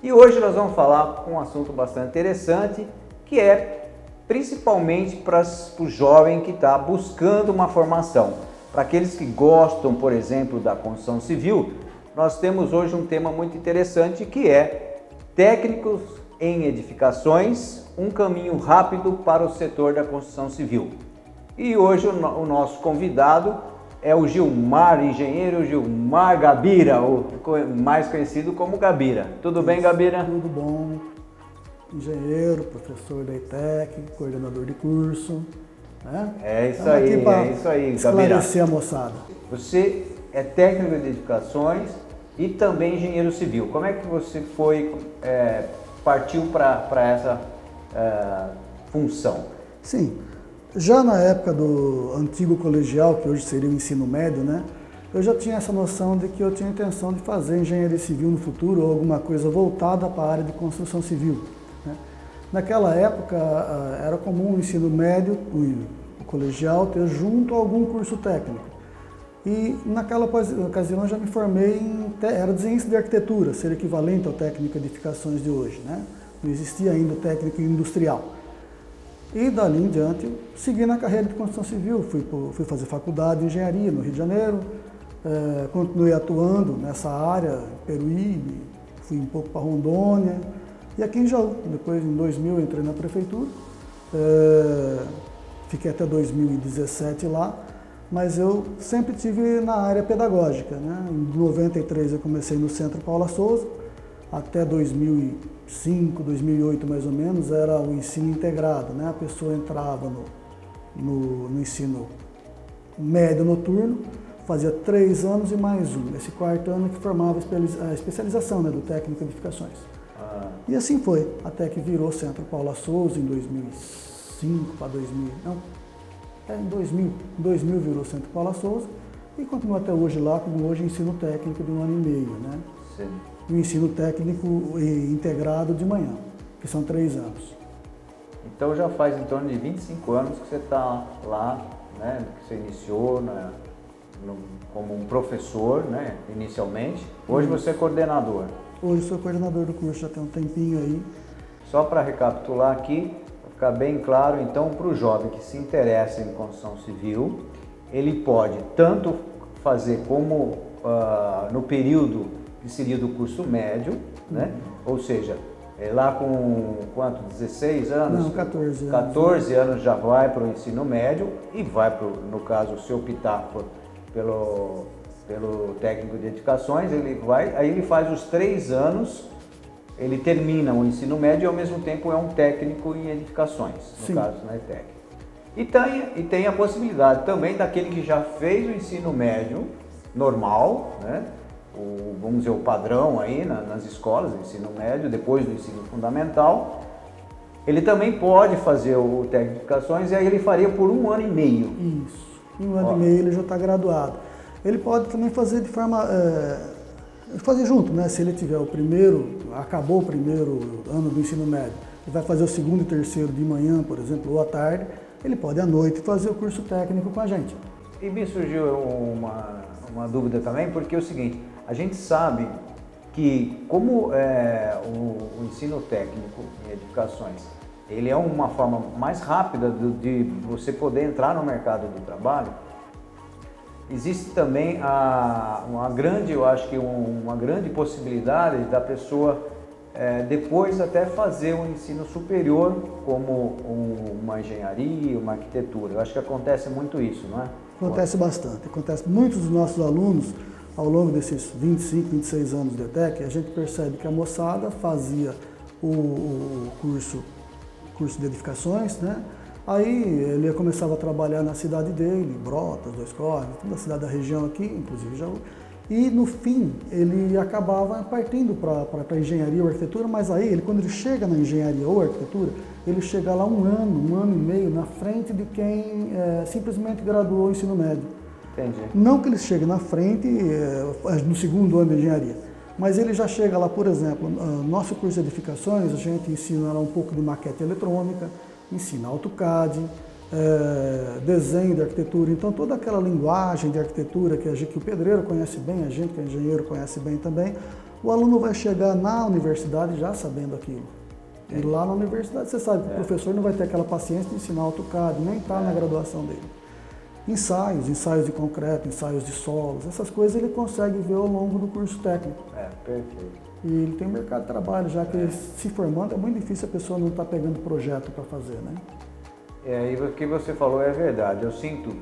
E hoje nós vamos falar um assunto bastante interessante, que é principalmente para o jovem que está buscando uma formação. Para aqueles que gostam, por exemplo, da construção civil, nós temos hoje um tema muito interessante que é técnicos em edificações, um caminho rápido para o setor da construção civil. E hoje o nosso convidado é o Gilmar, engenheiro Gilmar Gabira, o mais conhecido como Gabira. Tudo bem, Gabira? Tudo bom. Engenheiro, professor da ITEC, coordenador de curso. Né? É isso aí, é isso aí, Gabira. Esclarecer a moçada. Você é técnico de edificações e também engenheiro civil. Como é que você foi, é, partiu para essa é, função? Sim, já na época do antigo colegial, que hoje seria o ensino médio, né, eu já tinha essa noção de que eu tinha intenção de fazer engenharia civil no futuro ou alguma coisa voltada para a área de construção civil. Né. Naquela época era comum o ensino médio, o colegial, ter junto algum curso técnico. E naquela ocasião já me formei em era desenhista de arquitetura, ser equivalente ao técnico de edificações de hoje. Né? Não existia ainda o técnico industrial. E dali em diante, segui na carreira de construção civil, fui, fui fazer faculdade de engenharia no Rio de Janeiro, é, continuei atuando nessa área, Peruíbe, fui um pouco para Rondônia, e aqui em Jaú. Depois, em 2000, entrei na prefeitura, é, fiquei até 2017 lá, mas eu sempre tive na área pedagógica. Né? Em 93 eu comecei no Centro Paula Souza, até 2005, 2008 mais ou menos, era o ensino integrado. Né? A pessoa entrava no, no, no ensino médio noturno, fazia três anos e mais um. Esse quarto ano que formava a especialização né, do técnico de edificações. Ah. E assim foi, até que virou Centro Paula Souza em 2005 para 2000. Não, é em 2000. Em 2000 virou Centro Paula Souza e continua até hoje lá, como hoje ensino técnico de um ano e meio. Né? Sim o ensino técnico integrado de manhã, que são três anos. Então já faz em torno de 25 anos que você está lá, né, que você iniciou né, no, como um professor, né, inicialmente. Hoje Isso. você é coordenador. Hoje sou coordenador do curso, já tem um tempinho aí. Só para recapitular aqui, para ficar bem claro, então, para o jovem que se interessa em construção civil, ele pode tanto fazer como uh, no período que seria do curso médio, né? Uhum. Ou seja, é lá com quanto? 16 anos? Não, 14 anos. 14 anos já vai para o ensino médio e vai para, no caso, se optar por, pelo, pelo técnico de edificações, ele vai, aí ele faz os três anos, ele termina o ensino médio e ao mesmo tempo é um técnico em edificações, no Sim. caso na ETEC. E tem, e tem a possibilidade também daquele que já fez o ensino médio normal, né? O, vamos dizer, o padrão aí na, nas escolas, ensino médio, depois do ensino fundamental, ele também pode fazer o técnico de educações e aí ele faria por um ano e meio. Isso, em um ano Ó. e meio ele já está graduado. Ele pode também fazer de forma, é, fazer junto, né? Se ele tiver o primeiro, acabou o primeiro ano do ensino médio, ele vai fazer o segundo e terceiro de manhã, por exemplo, ou à tarde, ele pode à noite fazer o curso técnico com a gente. E me surgiu uma, uma dúvida também, porque é o seguinte, a gente sabe que como é, o, o, ensino técnico em edificações, ele é uma forma mais rápida de, de você poder entrar no mercado de trabalho, existe também a, uma grande, eu acho que um, uma grande possibilidade da pessoa é, depois até fazer um ensino superior como um, uma engenharia, uma arquitetura. Eu acho que acontece muito isso, não é? Acontece bastante. Acontece. Muitos dos nossos alunos ao longo desses 25, 26 anos de ETEC, a gente percebe que a moçada fazia o, o curso, curso de edificações, né? Aí ele começava a trabalhar na cidade dele, Brotas, Dois Corres, toda a cidade da região aqui, inclusive Jaú. E no fim ele acabava partindo para a engenharia ou arquitetura, mas aí ele, quando ele chega na engenharia ou arquitetura, ele chega lá um ano, um ano e meio na frente de quem é, simplesmente graduou o ensino médio. Entendi. Não que ele chegue na frente eh, no segundo ano de engenharia, mas ele já chega lá, por exemplo, nosso curso de edificações, a gente ensina lá um pouco de maquete eletrônica, ensina AutoCAD, é, desenho de arquitetura, então toda aquela linguagem de arquitetura que, a gente, que o pedreiro conhece bem, a gente que é engenheiro conhece bem também, o aluno vai chegar na universidade já sabendo aquilo. E lá na universidade você sabe que o professor não vai ter aquela paciência de ensinar AutoCAD, nem está na graduação dele. Ensaios, ensaios de concreto, ensaios de solos, essas coisas ele consegue ver ao longo do curso técnico. É, perfeito. E ele tem um mercado de trabalho, já que ele se formando, é muito difícil a pessoa não estar pegando projeto para fazer, né? É, e o que você falou é verdade. Eu sinto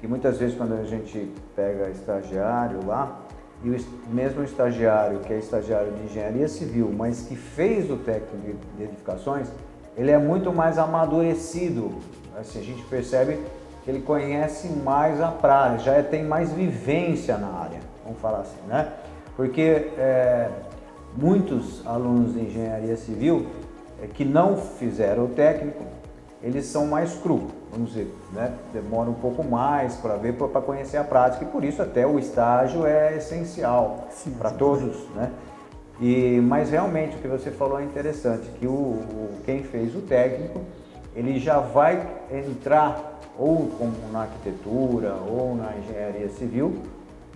que muitas vezes quando a gente pega estagiário lá, e o mesmo estagiário que é estagiário de engenharia civil, mas que fez o técnico de edificações, ele é muito mais amadurecido. Assim, a gente percebe ele conhece mais a praia, já é, tem mais vivência na área, vamos falar assim, né? Porque é, muitos alunos de engenharia civil é, que não fizeram o técnico, eles são mais cru, vamos dizer, né? demora um pouco mais para ver, para conhecer a prática e por isso até o estágio é essencial para todos, né? E, mas realmente o que você falou é interessante, que o, quem fez o técnico, ele já vai entrar ou como na arquitetura ou na engenharia civil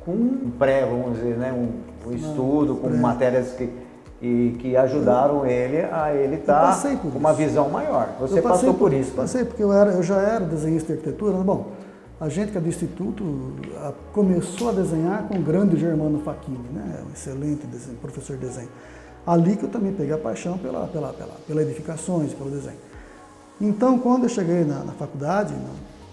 com um pré, vamos dizer, né? um, um estudo, com matérias que e que ajudaram ele a ele estar tá com uma visão maior. Você passou por, por isso. Né? Passei, porque eu, era, eu já era desenhista de arquitetura. Bom, a gente que é do Instituto a, começou a desenhar com o grande Germano Facchini, né? um excelente desenho, professor de desenho. Ali que eu também peguei a paixão pela, pela, pela, pela edificações, pelo desenho. Então, quando eu cheguei na, na faculdade,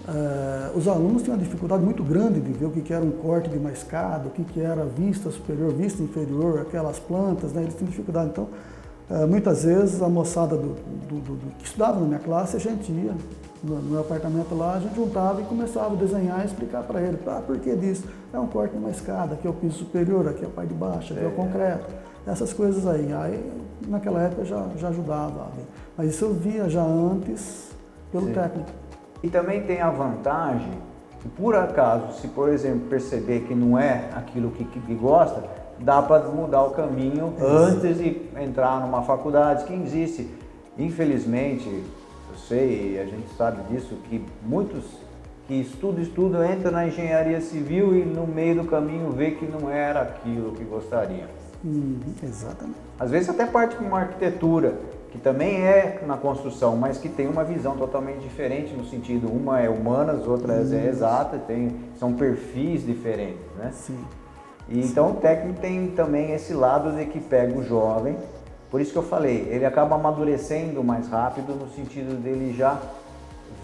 Uh, os alunos tinham uma dificuldade muito grande de ver o que, que era um corte de uma escada, o que, que era vista superior, vista inferior, aquelas plantas, né? eles tinham dificuldade. Então, uh, muitas vezes a moçada do, do, do, que estudava na minha classe, a gente ia no, no, meu apartamento lá, a gente juntava e começava a desenhar e explicar para ele, ah, por que disso? É um corte de uma escada, aqui é o piso superior, aqui é a parte de baixo, aqui é, é o concreto, essas coisas aí. Aí, naquela época, já, já ajudava. Mas isso eu via já antes pelo Sim. técnico. E também tem a vantagem que, por acaso, se por exemplo perceber que não é aquilo que, que gosta, dá para mudar o caminho antes de entrar numa faculdade que existe. Infelizmente, eu sei, a gente sabe disso, que muitos que estudam, estudam, entram na engenharia civil e no meio do caminho vê que não era aquilo que gostaria. Uhum, exatamente. Às vezes até parte com uma arquitetura que também é na construção, mas que tem uma visão totalmente diferente no sentido, uma é humanas, outra é exata, tem, são perfis diferentes, né? Sim. E então o técnico tem também esse lado de que pega o jovem, por isso que eu falei, ele acaba amadurecendo mais rápido no sentido dele já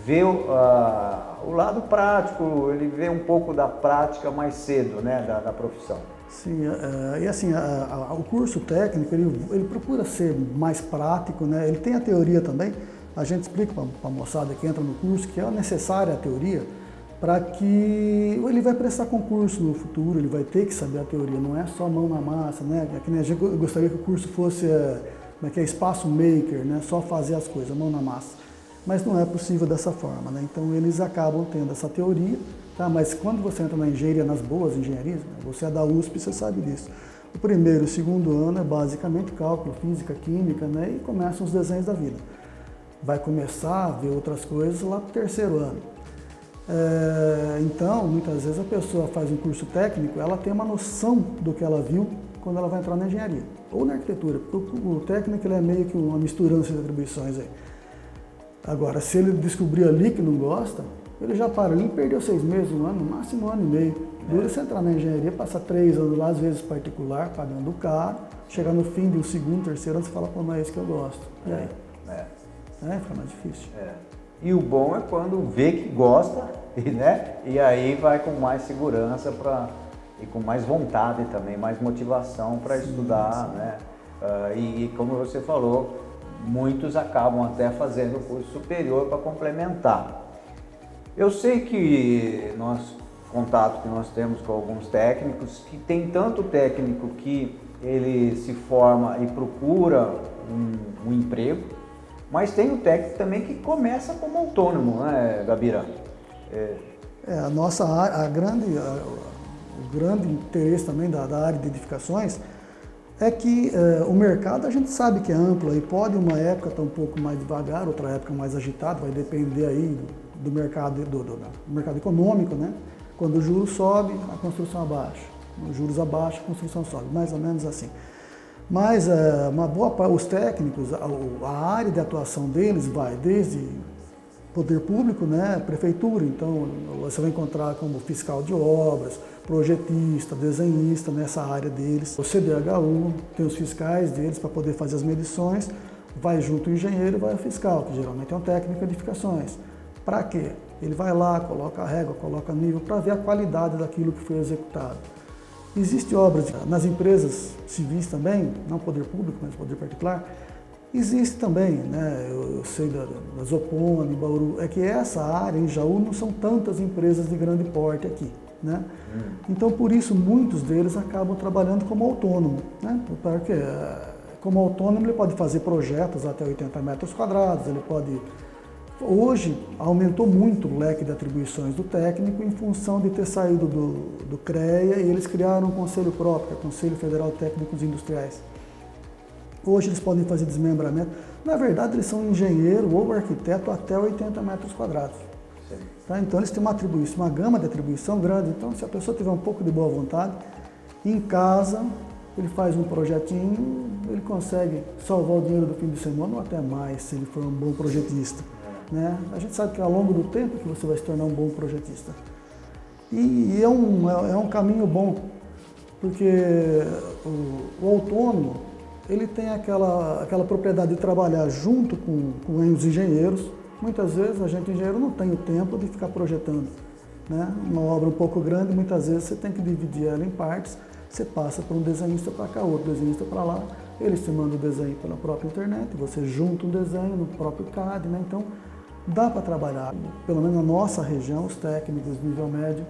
ver uh, o lado prático, ele vê um pouco da prática mais cedo, né, da, da profissão. Sim, uh, e assim, uh, o curso técnico, ele, ele procura ser mais prático, né? ele tem a teoria também, a gente explica para a moçada que entra no curso que é necessária a teoria para que ele vai prestar concurso no futuro, ele vai ter que saber a teoria, não é só mão na massa, né? É que nem gostaria que o curso fosse é, é que é, espaço maker, né? só fazer as coisas, mão na massa. Mas não é possível dessa forma, né? então eles acabam tendo essa teoria Tá? Mas quando você entra na engenharia, nas boas engenharias, né? você é da USP, você sabe disso. O primeiro e o segundo ano é basicamente cálculo, física, química, né? e começam os desenhos da vida. Vai começar a ver outras coisas lá para o terceiro ano. É, então, muitas vezes a pessoa faz um curso técnico, ela tem uma noção do que ela viu quando ela vai entrar na engenharia ou na arquitetura, porque o, o técnico ele é meio que uma misturança de atribuições aí. Agora, se ele descobrir ali que não gosta, ele já para ali, perdeu seis meses, um ano, no máximo um ano e meio. Dura é. você entrar na engenharia, passar três anos lá, às vezes particular, pagando caro, chegar no fim do segundo, terceiro ano, você fala, pô, não é isso que eu gosto. E aí? É. É, fica mais difícil. É. E o bom é quando vê que gosta, e, né? E aí vai com mais segurança para e com mais vontade também, mais motivação para estudar, sim. né? Uh, e, e, como você falou, muitos acabam até fazendo o curso superior para complementar. Eu sei que nós, contato que nós temos com alguns técnicos, que tem tanto técnico que ele se forma e procura um, um emprego, mas tem o técnico também que começa como autônomo, né, Gabira? É, é a nossa a grande, a, o grande interesse também da, da, área de edificações é que é, o mercado a gente sabe que é amplo e pode uma época estar um pouco mais devagar, outra época mais agitado, vai depender aí mercado, do, do, do mercado econômico, né? Quando o juros sobe, a construção abaixa. Os juros abaixam, a construção sobe, mais ou menos assim. Mas é, uma boa os técnicos, a, área de atuação deles vai desde poder público, né, prefeitura, então você vai encontrar como fiscal de obras, projetista, desenhista nessa área deles. O CDHU tem os fiscais deles para poder fazer as medições, vai junto o engenheiro vai o fiscal, que geralmente é um técnico de edificações. Para quê? Ele vai lá, coloca a régua, coloca nível para ver a qualidade daquilo que foi executado. Existem obras nas empresas civis também, não poder público, mas poder particular. Existe também, né, eu, eu sei da, da Zopone, Bauru, é que essa área em Jaú não são tantas empresas de grande porte aqui. Né? Hum. Então, por isso, muitos deles acabam trabalhando como autônomo. Né? Porque, eh, como autônomo, ele pode fazer projetos até 80 metros quadrados, ele pode Hoje aumentou muito o leque de atribuições do técnico em função de ter saído do, do CREA e eles criaram um conselho próprio, que é o Conselho Federal de Técnicos Industriais. Hoje eles podem fazer desmembramento. Na verdade, eles são engenheiro ou arquiteto até 80 metros quadrados. Tá? Então eles têm uma atribuição, uma gama de atribuição grande. Então, se a pessoa tiver um pouco de boa vontade, em casa ele faz um projetinho, ele consegue salvar o dinheiro do fim de semana ou até mais, se ele for um bom projetista. Né? A gente sabe que ao longo do tempo que você vai se tornar um bom projetista. E, e é, um, é, é, um caminho bom, porque o, o, autônomo ele tem aquela, aquela propriedade de trabalhar junto com, com os engenheiros. Muitas vezes a gente engenheiro não tem o tempo de ficar projetando. Né? Uma obra um pouco grande, muitas vezes você tem que dividir ela em partes, você passa para um desenhista para cá, outro desenhista para lá, eles te mandam o desenho pela própria internet, você junta um desenho no próprio CAD, né? então dá para trabalhar. Pelo menos na nossa região, os técnicos de nível médio,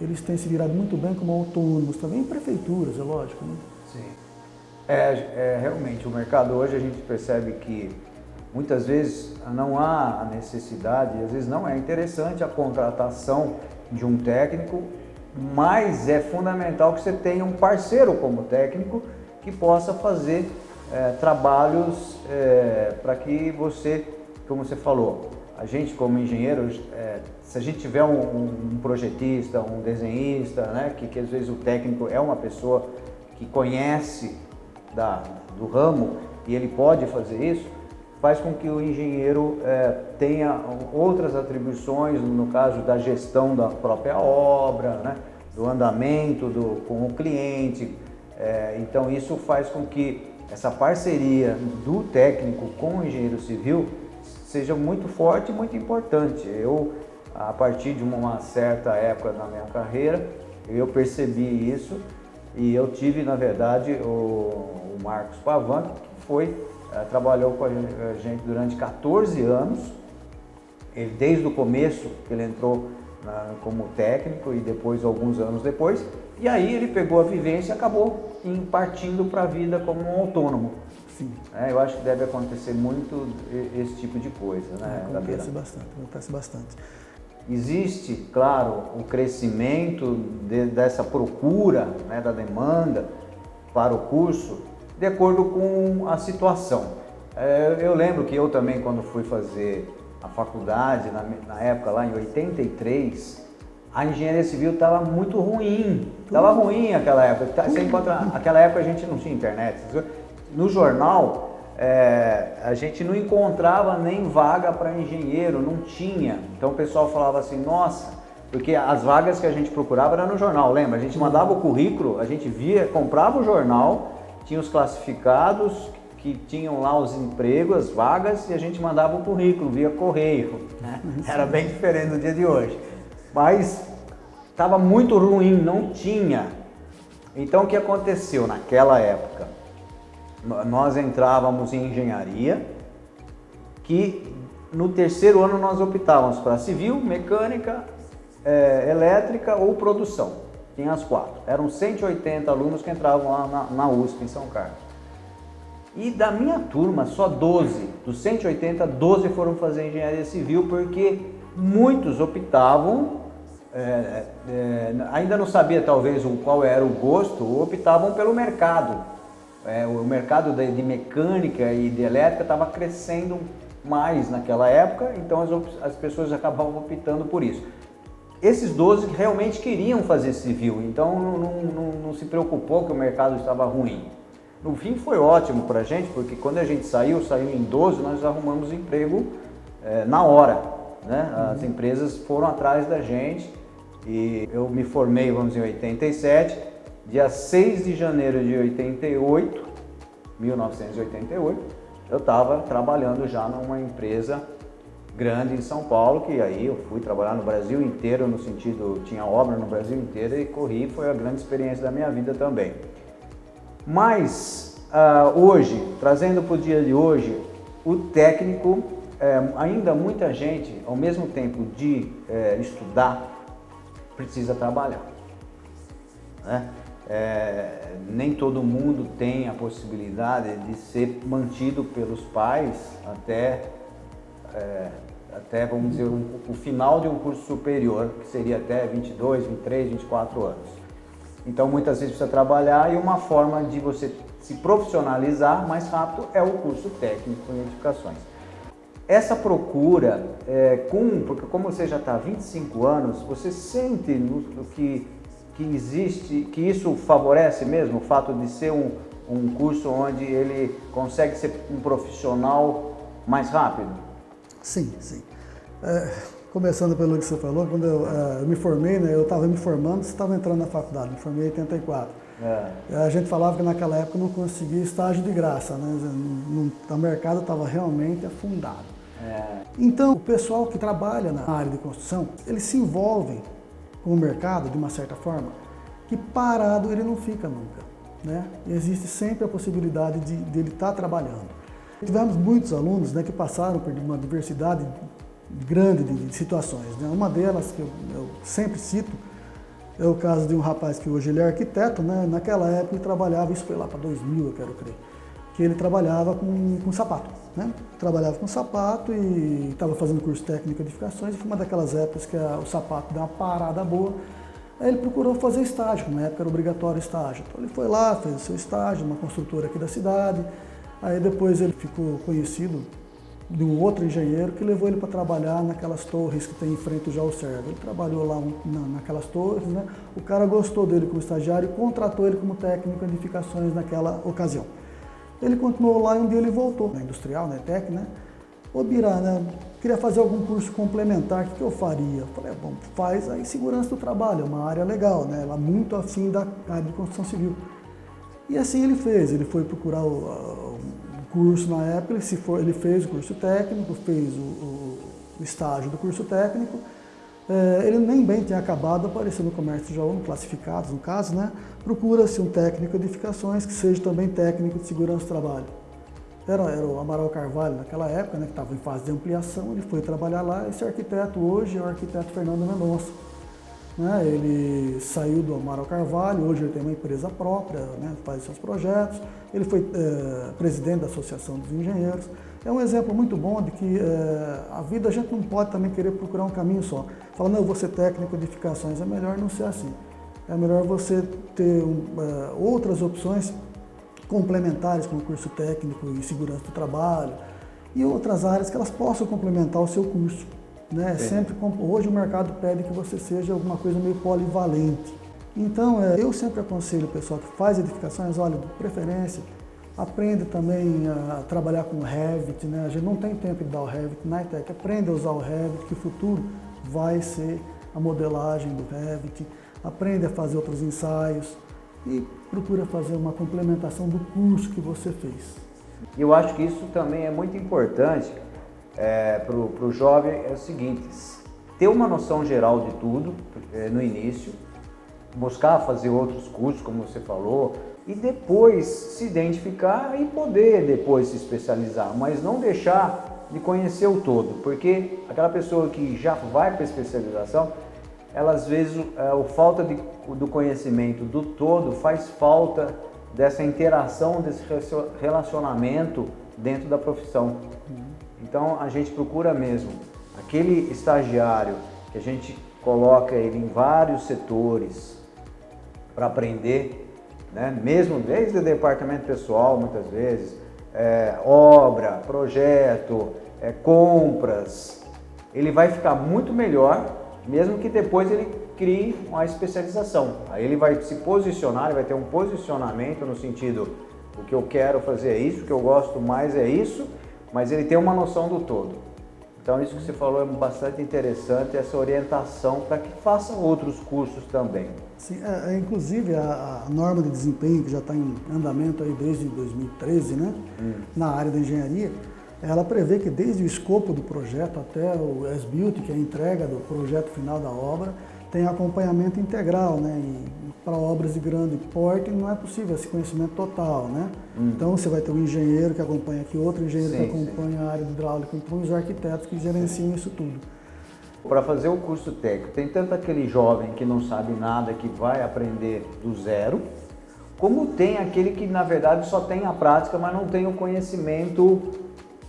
eles têm se virado muito bem como autônomos, também em prefeituras, é lógico. Né? Sim. É, é, realmente, o mercado hoje a gente percebe que muitas vezes não há a necessidade, às vezes não é interessante a contratação de um técnico, mas é fundamental que você tenha um parceiro como técnico que possa fazer é, trabalhos é, para que você como você falou, a gente como engenheiro, é, se a gente tiver um, um, projetista, um desenhista, né, que, que às vezes o técnico é uma pessoa que conhece da, do ramo e ele pode fazer isso, faz com que o engenheiro é, tenha outras atribuições, no caso da gestão da própria obra, né, do andamento do, com o cliente. É, então isso faz com que essa parceria do técnico com o engenheiro civil seja muito forte e muito importante. Eu, a partir de uma certa época na minha carreira, eu percebi isso e eu tive, na verdade, o, o Marcos Pavan, que foi, é, trabalhou com a gente durante 14 anos, ele, desde o começo que ele entrou na, como técnico e depois, alguns anos depois, e aí ele pegou a vivência e acabou partindo para a vida como um autônomo. Sim. É, eu acho que deve acontecer muito esse tipo de coisa, né? É, acontece bastante, acontece bastante. Existe, claro, o crescimento de, dessa procura, né, da demanda para o curso, de acordo com a situação. É, eu lembro que eu também, quando fui fazer a faculdade, na, na época lá em 83, a engenharia civil estava muito ruim. Estava ruim aquela época. Você encontra, aquela época a gente não tinha internet no jornal é, a gente não encontrava nem vaga para engenheiro, não tinha. Então o pessoal falava assim, nossa, porque as vagas que a gente procurava era no jornal, lembra? A gente mandava o currículo, a gente via, comprava o jornal, tinha os classificados que tinham lá os empregos, as vagas, e a gente mandava o currículo via correio. Né? Era bem diferente do dia de hoje. Mas estava muito ruim, não tinha. Então o que aconteceu naquela época? Nós entrávamos em engenharia, que no terceiro ano nós optávamos para civil, mecânica, é, elétrica ou produção. Tinha as quatro. Eram 180 alunos que entravam lá na, na USP, em São Carlos. E da minha turma, só 12, dos 180, 12 foram fazer engenharia civil porque muitos optavam, é, é, ainda não sabia talvez qual era o gosto, optavam pelo mercado é, o mercado de, de, mecânica e de elétrica estava crescendo mais naquela época, então as, as pessoas acabavam optando por isso. Esses 12 realmente queriam fazer civil, então não, não, não, não se preocupou que o mercado estava ruim. No fim foi ótimo para a gente, porque quando a gente saiu, saiu em 12, nós arrumamos emprego é, na hora. Né? As uhum. empresas foram atrás da gente e eu me formei, vamos dizer, em 87. Dia 6 de janeiro de 88, 1988, eu estava trabalhando já numa empresa grande em São Paulo, que aí eu fui trabalhar no Brasil inteiro, no sentido, tinha obra no Brasil inteiro e corri, foi a grande experiência da minha vida também. Mas uh, hoje, trazendo para o dia de hoje, o técnico, é, ainda muita gente, ao mesmo tempo de é, estudar, precisa trabalhar. Né? É, nem todo mundo tem a possibilidade de ser mantido pelos pais até, é, até vamos dizer, um, o final de um curso superior, que seria até 22, 23, 24 anos. Então muitas vezes precisa trabalhar e uma forma de você se profissionalizar mais rápido é o curso técnico em edificações. Essa procura, é, com, porque como você já está há 25 anos, você sente no, que, que existe, que isso favorece mesmo o fato de ser um, um curso onde ele consegue ser um profissional mais rápido? Sim, sim. É, começando pelo que você falou, quando eu, uh, eu me formei, né, eu estava me formando, você estava entrando na faculdade, me formei em 84. É. A gente falava que naquela época não conseguia estágio de graça, né? o mercado estava realmente afundado. É. Então, o pessoal que trabalha na área de construção, eles se envolvem o mercado de uma certa forma, que parado ele não fica nunca. Né? Existe sempre a possibilidade de, de ele estar tá trabalhando. Tivemos muitos alunos né, que passaram por uma diversidade grande de, de situações. Né? Uma delas que eu, eu, sempre cito é o caso de um rapaz que hoje ele é arquiteto, né? naquela época ele trabalhava, isso foi lá para 2000 eu quero crer, que ele trabalhava com, com sapato. Né? Trabalhava com sapato e estava fazendo curso técnico de edificações e foi uma daquelas épocas que a, o sapato deu uma parada boa. Aí ele procurou fazer estágio, na época era obrigatório estágio. Então ele foi lá, fez o seu estágio numa construtora aqui da cidade. Aí depois ele ficou conhecido de um outro engenheiro que levou ele para trabalhar naquelas torres que tem em frente ao Servo. Ele trabalhou lá na, naquelas torres, né? O cara gostou dele como estagiário e contratou ele como técnico de edificações naquela ocasião. Ele continuou lá e um dia ele voltou, na industrial, na ETEC, né? Ô Birá, né? Queria fazer algum curso complementar, o que, que eu faria? Eu falei, bom, faz aí segurança do trabalho, é uma área legal, né? Ela muito afim da área de construção civil. E assim ele fez, ele foi procurar o, curso na época, ele, ele fez o curso técnico, fez o, o, o estágio do curso técnico, é, ele nem bem tinha acabado, apareceu no comércio de aluno, classificados no caso, né? Procura-se um técnico de edificações que seja também técnico de segurança do trabalho. Era, era o Amaral Carvalho naquela época, né, que estava em fase de ampliação, ele foi trabalhar lá. Esse arquiteto hoje é o arquiteto Fernando Mendonça. Né? Ele saiu do Amaral Carvalho, hoje ele tem uma empresa própria, né? faz seus projetos. Ele foi é, presidente da Associação dos Engenheiros. É um exemplo muito bom de que é, a vida a gente não pode também querer procurar um caminho só. Falar, não, eu vou ser técnico de edificações. É melhor não ser assim. É melhor você ter um, é, outras opções complementares, como curso técnico e segurança do trabalho, e outras áreas que elas possam complementar o seu curso. Né? Sempre, hoje o mercado pede que você seja alguma coisa meio polivalente. Então, é, eu sempre aconselho o pessoal que faz edificações, olha, de preferência, aprenda também a trabalhar com Revit, né? A gente não tem tempo de dar o Revit na ITEC, aprenda a usar o Revit, que o futuro vai ser a modelagem do Revit, aprenda a fazer outros ensaios e procura fazer uma complementação do curso que você fez. Eu acho que isso também é muito importante é, para o jovem é o seguinte, ter uma noção geral de tudo é, no início, buscar fazer outros cursos, como você falou, e depois se identificar e poder depois se especializar, mas não deixar de conhecer o todo, porque aquela pessoa que já vai para a especialização, ela às vezes é, o falta de, do conhecimento do todo faz falta dessa interação, desse relacionamento dentro da profissão. Então a gente procura mesmo aquele estagiário que a gente coloca ele em vários setores para aprender, né? mesmo desde o departamento pessoal muitas vezes, é, obra, projeto, é, compras, ele vai ficar muito melhor, mesmo que depois ele crie uma especialização. Aí ele vai se posicionar, ele vai ter um posicionamento no sentido O que eu quero fazer é isso, o que eu gosto mais é isso, mas ele tem uma noção do todo. Então isso que você falou é bastante interessante, essa orientação para que faça outros cursos também. Sim, é, é, inclusive a, a, norma de desempenho que já está em andamento aí desde 2013, né, hum. na área da engenharia, ela prevê que desde o escopo do projeto até o S-Build, que é a entrega do projeto final da obra, tem acompanhamento integral, né? E para obras de grande porte não é possível esse conhecimento total, né? Hum. Então você vai ter um engenheiro que acompanha aqui, outro engenheiro sim, que acompanha sim. a área hidráulica, então os arquitetos que gerenciam sim. isso tudo. Para fazer o curso técnico, tem tanto aquele jovem que não sabe nada, que vai aprender do zero, como tem aquele que na verdade só tem a prática, mas não tem o conhecimento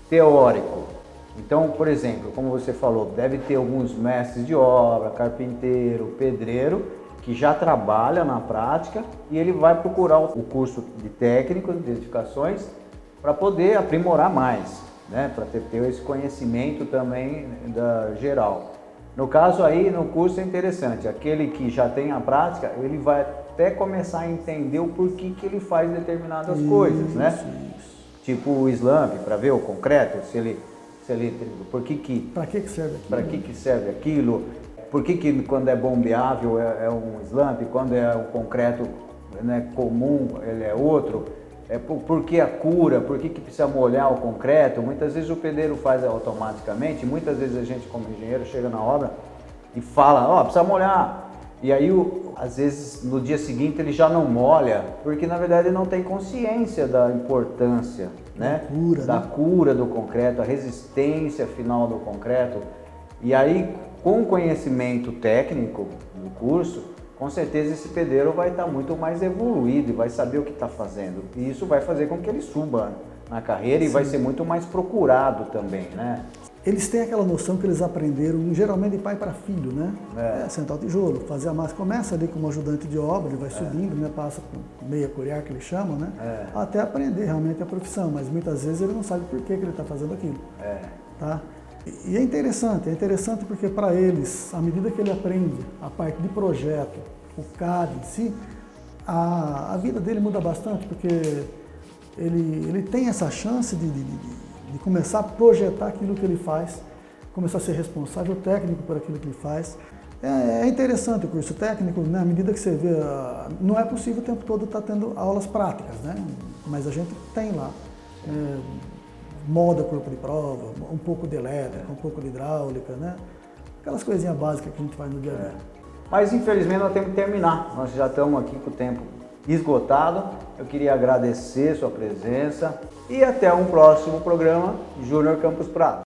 teórico. Então, por exemplo, como você falou, deve ter alguns mestres de obra, carpinteiro, pedreiro, que já trabalha na prática e ele vai procurar o curso de técnico de edificações para poder aprimorar mais, né? para ter, ter esse conhecimento também da geral. No caso aí, no curso é interessante, aquele que já tem a prática, ele vai até começar a entender o porquê que ele faz determinadas isso, coisas, né? Isso. Tipo o slump, para ver o concreto, se ele por que que... Para que que serve aquilo? Para que que serve aquilo? Por que que quando é bombeável é, é um slump, quando é o concreto né, comum ele é outro? É por, por, que a cura? Por que, que precisa molhar o concreto? Muitas vezes o pedreiro faz automaticamente, muitas vezes a gente como engenheiro chega na obra e fala, ó, oh, precisa molhar. E aí, às vezes, no dia seguinte ele já não molha, porque na verdade ele não tem consciência da importância, né? Cura, da né? cura do concreto, a resistência final do concreto. E aí, com o conhecimento técnico do curso, com certeza esse pedreiro vai estar muito mais evoluído e vai saber o que está fazendo. E isso vai fazer com que ele suba na carreira Sim. e vai ser muito mais procurado também, né? Eles têm aquela noção que eles aprenderam, geralmente de pai para filho, né? É. É, sentar o tijolo, fazer a massa. Começa ali como ajudante de obra, ele vai é. subindo, né? Passa por meia curiar que eles chamam, né? É. Até aprender realmente a profissão, mas muitas vezes ele não sabe por que, que ele está fazendo aquilo. É. Tá? E é interessante, é interessante porque para eles, à medida que ele aprende a parte de projeto, o CAD em si, a, a vida dele muda bastante, porque ele, ele tem essa chance de, de, de de começar a projetar aquilo que ele faz, começar a ser responsável técnico por aquilo que ele faz. É, é interessante o curso técnico, né? à medida que você vê, ah, não é possível o tempo todo estar tendo aulas práticas, né? mas a gente tem lá. É, moda corpo de prova, um pouco de elétrica, um pouco de hidráulica, né? aquelas coisinhas básicas que a gente faz no dia a dia. É. Mas infelizmente nós temos que terminar, nós já estamos aqui com o tempo esgotado. Eu queria agradecer sua presença e até um próximo programa Júnior Campos Prado.